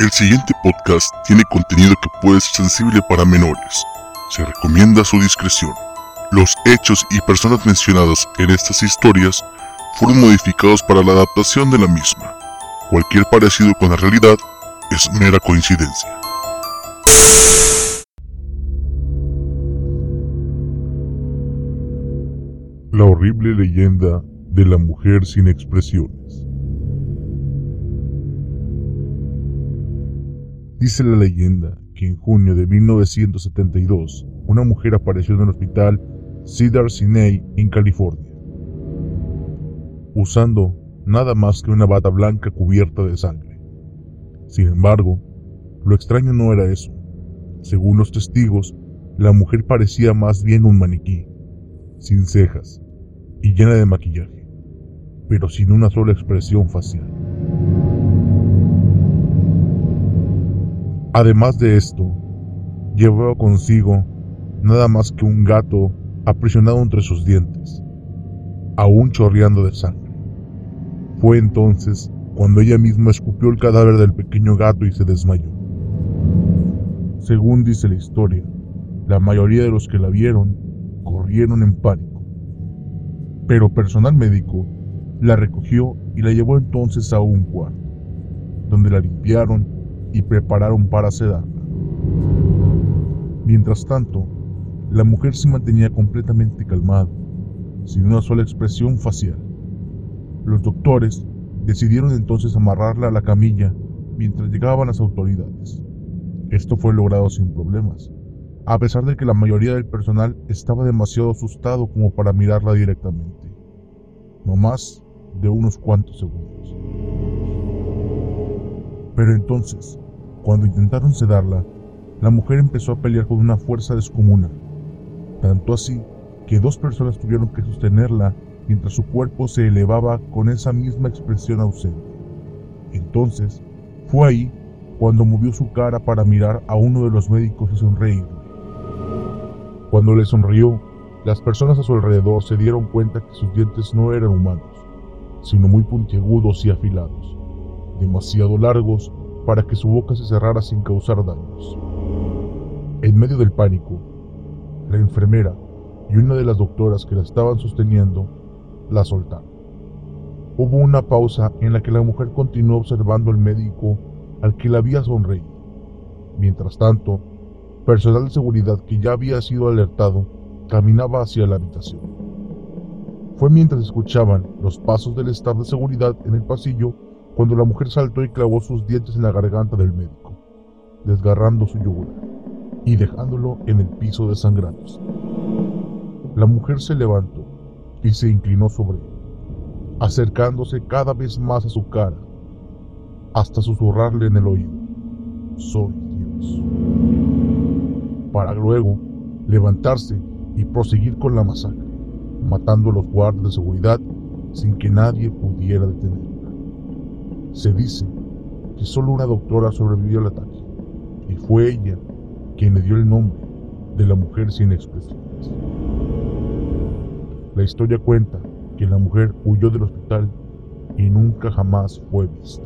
El siguiente podcast tiene contenido que puede ser sensible para menores. Se recomienda su discreción. Los hechos y personas mencionadas en estas historias fueron modificados para la adaptación de la misma. Cualquier parecido con la realidad es mera coincidencia. La horrible leyenda de la mujer sin expresiones. Dice la leyenda que en junio de 1972 una mujer apareció en el hospital Cedar Sinai en California, usando nada más que una bata blanca cubierta de sangre. Sin embargo, lo extraño no era eso. Según los testigos, la mujer parecía más bien un maniquí, sin cejas y llena de maquillaje, pero sin una sola expresión facial. Además de esto, llevaba consigo nada más que un gato aprisionado entre sus dientes, aún chorreando de sangre. Fue entonces cuando ella misma escupió el cadáver del pequeño gato y se desmayó. Según dice la historia, la mayoría de los que la vieron corrieron en pánico, pero personal médico la recogió y la llevó entonces a un cuarto, donde la limpiaron y prepararon para sedarla. Mientras tanto, la mujer se mantenía completamente calmada, sin una sola expresión facial. Los doctores decidieron entonces amarrarla a la camilla mientras llegaban las autoridades. Esto fue logrado sin problemas, a pesar de que la mayoría del personal estaba demasiado asustado como para mirarla directamente, no más de unos cuantos segundos. Pero entonces, cuando intentaron sedarla, la mujer empezó a pelear con una fuerza descomunal, tanto así que dos personas tuvieron que sostenerla mientras su cuerpo se elevaba con esa misma expresión ausente. Entonces, fue ahí cuando movió su cara para mirar a uno de los médicos y sonreír. Cuando le sonrió, las personas a su alrededor se dieron cuenta que sus dientes no eran humanos, sino muy puntiagudos y afilados, demasiado largos para que su boca se cerrara sin causar daños. En medio del pánico, la enfermera y una de las doctoras que la estaban sosteniendo la soltaron. Hubo una pausa en la que la mujer continuó observando al médico al que le había sonreído. Mientras tanto, personal de seguridad que ya había sido alertado caminaba hacia la habitación. Fue mientras escuchaban los pasos del staff de seguridad en el pasillo cuando la mujer saltó y clavó sus dientes en la garganta del médico, desgarrando su yugular y dejándolo en el piso desangrándose. La mujer se levantó y se inclinó sobre él, acercándose cada vez más a su cara, hasta susurrarle en el oído, soy Dios, para luego levantarse y proseguir con la masacre, matando a los guardias de seguridad sin que nadie pudiera detenerla. Se dice que solo una doctora sobrevivió al ataque, y fue ella quien le dio el nombre de la mujer sin expresiones. La historia cuenta que la mujer huyó del hospital y nunca jamás fue vista.